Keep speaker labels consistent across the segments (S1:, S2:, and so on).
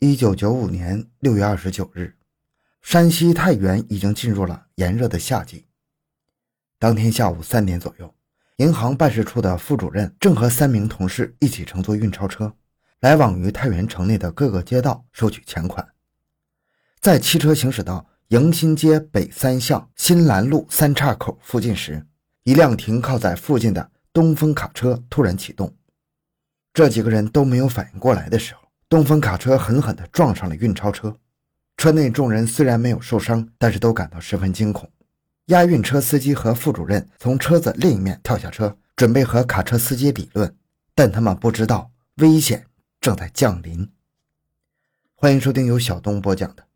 S1: 一九九五年六月二十九日，山西太原已经进入了炎热的夏季。当天下午三点左右，银行办事处的副主任正和三名同事一起乘坐运钞车，来往于太原城内的各个街道收取钱款。在汽车行驶到迎新街北三巷新兰路三岔口附近时，一辆停靠在附近的东风卡车突然启动。这几个人都没有反应过来的时候。东风卡车狠狠地撞上了运钞车，车内众人虽然没有受伤，但是都感到十分惊恐。押运车司机和副主任从车子另一面跳下车，准备和卡车司机理论，但他们不知道危险正在降临。欢迎收听由小东播讲的《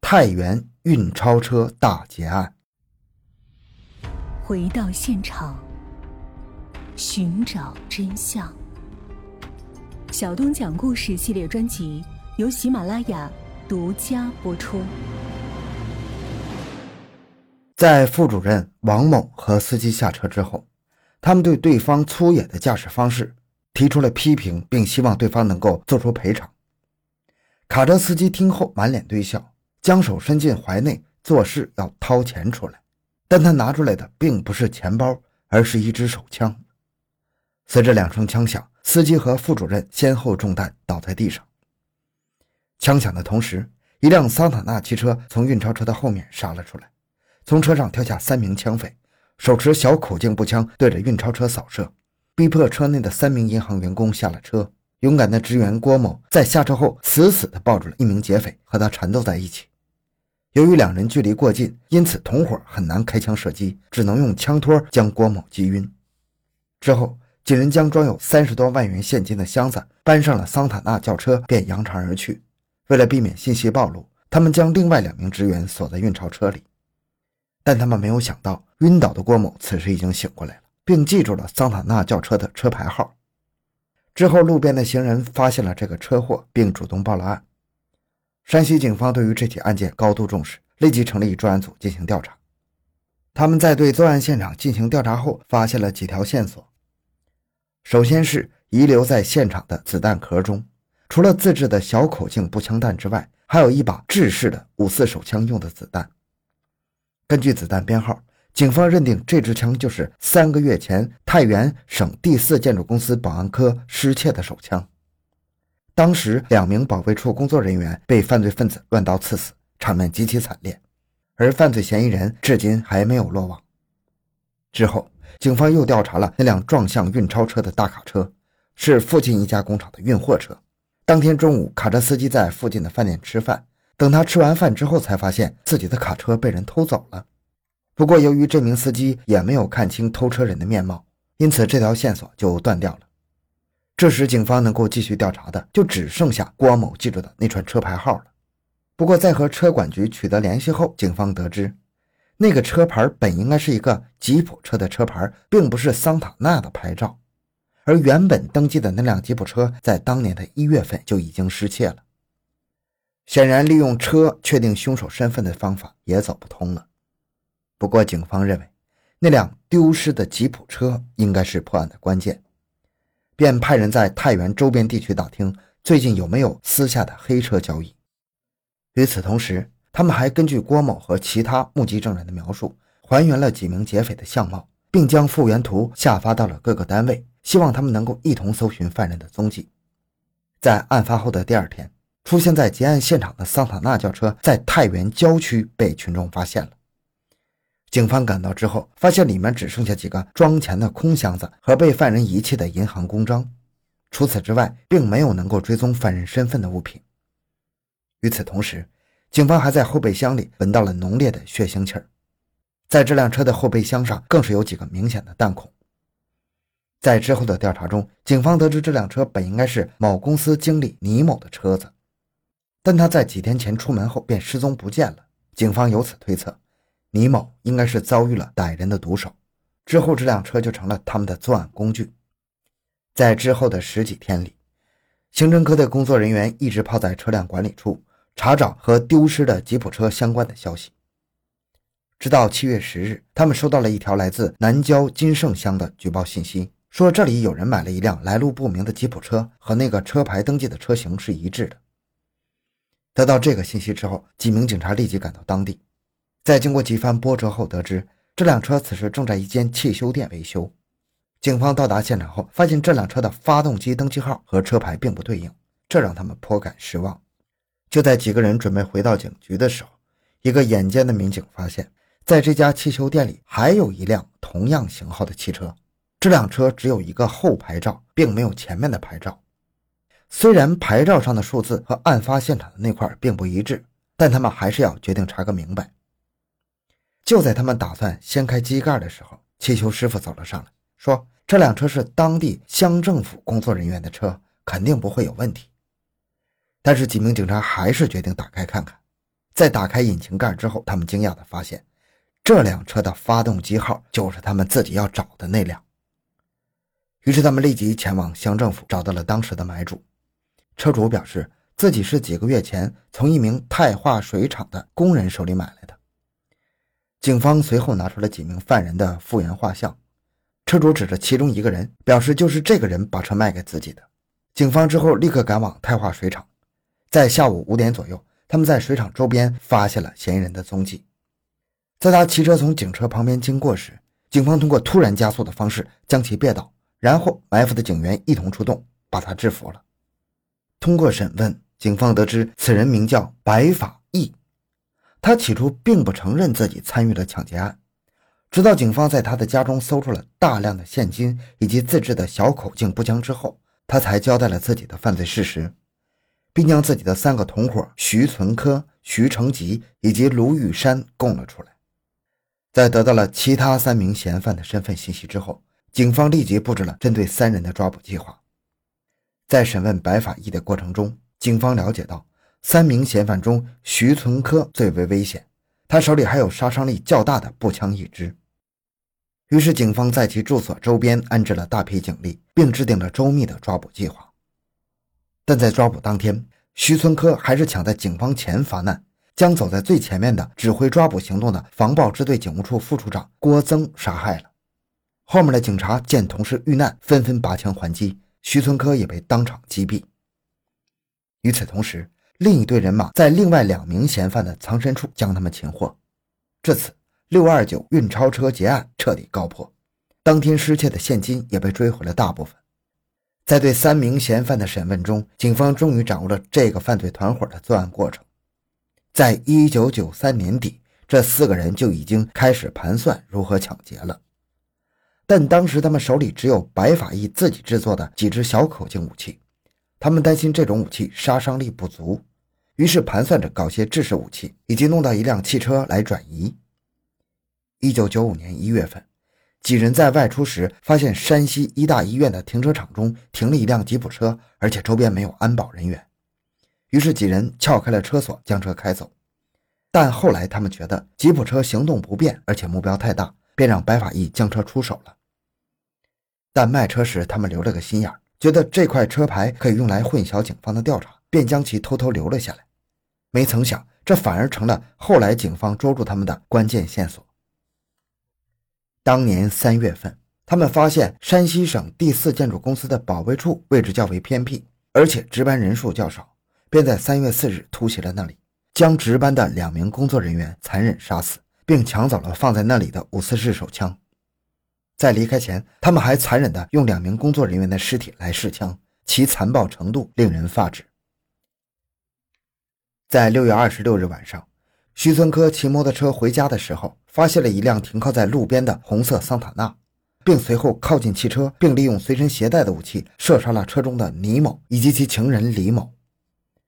S1: 太原运钞车大劫案》。
S2: 回到现场，寻找真相。小东讲故事系列专辑由喜马拉雅独家播出。
S1: 在副主任王某和司机下车之后，他们对对方粗野的驾驶方式提出了批评，并希望对方能够做出赔偿。卡车司机听后满脸堆笑，将手伸进怀内，做事要掏钱出来，但他拿出来的并不是钱包，而是一支手枪。随着两声枪响。司机和副主任先后中弹，倒在地上。枪响的同时，一辆桑塔纳汽车从运钞车的后面杀了出来，从车上跳下三名枪匪，手持小口径步枪对着运钞车扫射，逼迫车内的三名银行员工下了车。勇敢的职员郭某在下车后死死地抱住了一名劫匪，和他缠斗在一起。由于两人距离过近，因此同伙很难开枪射击，只能用枪托将郭某击晕。之后。几人将装有三十多万元现金的箱子搬上了桑塔纳轿车，便扬长而去。为了避免信息暴露，他们将另外两名职员锁在运钞车里。但他们没有想到，晕倒的郭某此时已经醒过来了，并记住了桑塔纳轿车的车牌号。之后，路边的行人发现了这个车祸，并主动报了案。山西警方对于这起案件高度重视，立即成立专案组进行调查。他们在对作案现场进行调查后，发现了几条线索。首先是遗留在现场的子弹壳中，除了自制的小口径步枪弹之外，还有一把制式的五四手枪用的子弹。根据子弹编号，警方认定这支枪就是三个月前太原省第四建筑公司保安科失窃的手枪。当时两名保卫处工作人员被犯罪分子乱刀刺死，场面极其惨烈，而犯罪嫌疑人至今还没有落网。之后。警方又调查了那辆撞向运钞车的大卡车，是附近一家工厂的运货车。当天中午，卡车司机在附近的饭店吃饭，等他吃完饭之后，才发现自己的卡车被人偷走了。不过，由于这名司机也没有看清偷车人的面貌，因此这条线索就断掉了。这时，警方能够继续调查的就只剩下郭某记住的那串车牌号了。不过，在和车管局取得联系后，警方得知。那个车牌本应该是一个吉普车的车牌，并不是桑塔纳的牌照。而原本登记的那辆吉普车，在当年的一月份就已经失窃了。显然，利用车确定凶手身份的方法也走不通了。不过，警方认为那辆丢失的吉普车应该是破案的关键，便派人在太原周边地区打听最近有没有私下的黑车交易。与此同时，他们还根据郭某和其他目击证人的描述，还原了几名劫匪的相貌，并将复原图下发到了各个单位，希望他们能够一同搜寻犯人的踪迹。在案发后的第二天，出现在劫案现场的桑塔纳轿车在太原郊区被群众发现了。警方赶到之后，发现里面只剩下几个装钱的空箱子和被犯人遗弃的银行公章，除此之外，并没有能够追踪犯人身份的物品。与此同时，警方还在后备箱里闻到了浓烈的血腥气儿，在这辆车的后备箱上更是有几个明显的弹孔。在之后的调查中，警方得知这辆车本应该是某公司经理倪某的车子，但他在几天前出门后便失踪不见了。警方由此推测，倪某应该是遭遇了歹人的毒手，之后这辆车就成了他们的作案工具。在之后的十几天里，刑侦科的工作人员一直泡在车辆管理处。查找和丢失的吉普车相关的消息，直到七月十日，他们收到了一条来自南郊金盛乡的举报信息，说这里有人买了一辆来路不明的吉普车，和那个车牌登记的车型是一致的。得到这个信息之后，几名警察立即赶到当地，在经过几番波折后，得知这辆车此时正在一间汽修店维修。警方到达现场后，发现这辆车的发动机登记号和车牌并不对应，这让他们颇感失望。就在几个人准备回到警局的时候，一个眼尖的民警发现，在这家汽修店里还有一辆同样型号的汽车，这辆车只有一个后牌照，并没有前面的牌照。虽然牌照上的数字和案发现场的那块并不一致，但他们还是要决定查个明白。就在他们打算掀开机盖的时候，汽修师傅走了上来，说：“这辆车是当地乡政府工作人员的车，肯定不会有问题。”但是几名警察还是决定打开看看。在打开引擎盖之后，他们惊讶地发现，这辆车的发动机号就是他们自己要找的那辆。于是他们立即前往乡政府，找到了当时的买主。车主表示自己是几个月前从一名泰化水厂的工人手里买来的。警方随后拿出了几名犯人的复原画像，车主指着其中一个人，表示就是这个人把车卖给自己的。警方之后立刻赶往泰化水厂，在下午五点左右，他们在水厂周边发现了嫌疑人的踪迹。在他骑车从警车旁边经过时，警方通过突然加速的方式将其别倒，然后埋伏的警员一同出动，把他制服了。通过审问，警方得知此人名叫白法义。他起初并不承认自己参与了抢劫案，直到警方在他的家中搜出了大量的现金以及自制的小口径步枪之后，他才交代了自己的犯罪事实，并将自己的三个同伙徐存科、徐成吉以及卢玉山供了出来。在得到了其他三名嫌犯的身份信息之后，警方立即布置了针对三人的抓捕计划。在审问白法医的过程中，警方了解到，三名嫌犯中，徐存科最为危险，他手里还有杀伤力较大的步枪一支。于是，警方在其住所周边安置了大批警力，并制定了周密的抓捕计划。但在抓捕当天，徐存科还是抢在警方前发难，将走在最前面的指挥抓捕行动的防暴支队警务处副处长郭增杀害了。后面的警察见同事遇难，纷纷拔枪还击。徐存科也被当场击毙。与此同时，另一队人马在另外两名嫌犯的藏身处将他们擒获。至此，六二九运钞车劫案彻底告破，当天失窃的现金也被追回了大部分。在对三名嫌犯的审问中，警方终于掌握了这个犯罪团伙的作案过程。在一九九三年底，这四个人就已经开始盘算如何抢劫了。但当时他们手里只有白法义自己制作的几支小口径武器，他们担心这种武器杀伤力不足，于是盘算着搞些制式武器，以及弄到一辆汽车来转移。一九九五年一月份，几人在外出时发现山西医大医院的停车场中停了一辆吉普车，而且周边没有安保人员，于是几人撬开了车锁将车开走。但后来他们觉得吉普车行动不便，而且目标太大，便让白法义将车出手了。但卖车时，他们留了个心眼觉得这块车牌可以用来混淆警方的调查，便将其偷偷留了下来。没曾想，这反而成了后来警方捉住他们的关键线索。当年三月份，他们发现山西省第四建筑公司的保卫处位置较为偏僻，而且值班人数较少，便在三月四日突袭了那里，将值班的两名工作人员残忍杀死，并抢走了放在那里的五四式手枪。在离开前，他们还残忍地用两名工作人员的尸体来试枪，其残暴程度令人发指。在六月二十六日晚上，徐存科骑摩托车回家的时候，发现了一辆停靠在路边的红色桑塔纳，并随后靠近汽车，并利用随身携带的武器射杀了车中的倪某以及其情人李某。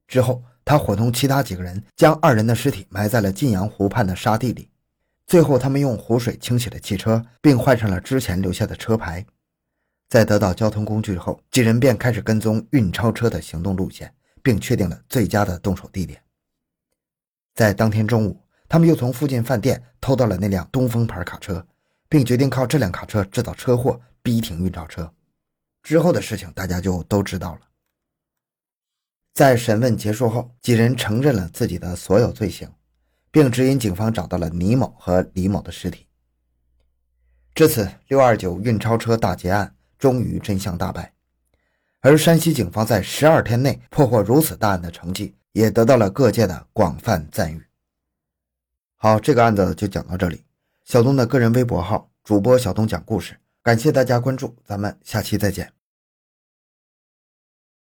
S1: 之后，他伙同其他几个人将二人的尸体埋在了晋阳湖畔的沙地里。最后，他们用湖水清洗了汽车，并换上了之前留下的车牌。在得到交通工具后，几人便开始跟踪运钞车的行动路线，并确定了最佳的动手地点。在当天中午，他们又从附近饭店偷到了那辆东风牌卡车，并决定靠这辆卡车制造车祸，逼停运钞车。之后的事情大家就都知道了。在审问结束后，几人承认了自己的所有罪行。并指引警方找到了倪某和李某的尸体。至此，六二九运钞车大劫案终于真相大白，而山西警方在十二天内破获如此大案的成绩，也得到了各界的广泛赞誉。好，这个案子就讲到这里。小东的个人微博号主播小东讲故事，感谢大家关注，咱们下期再见。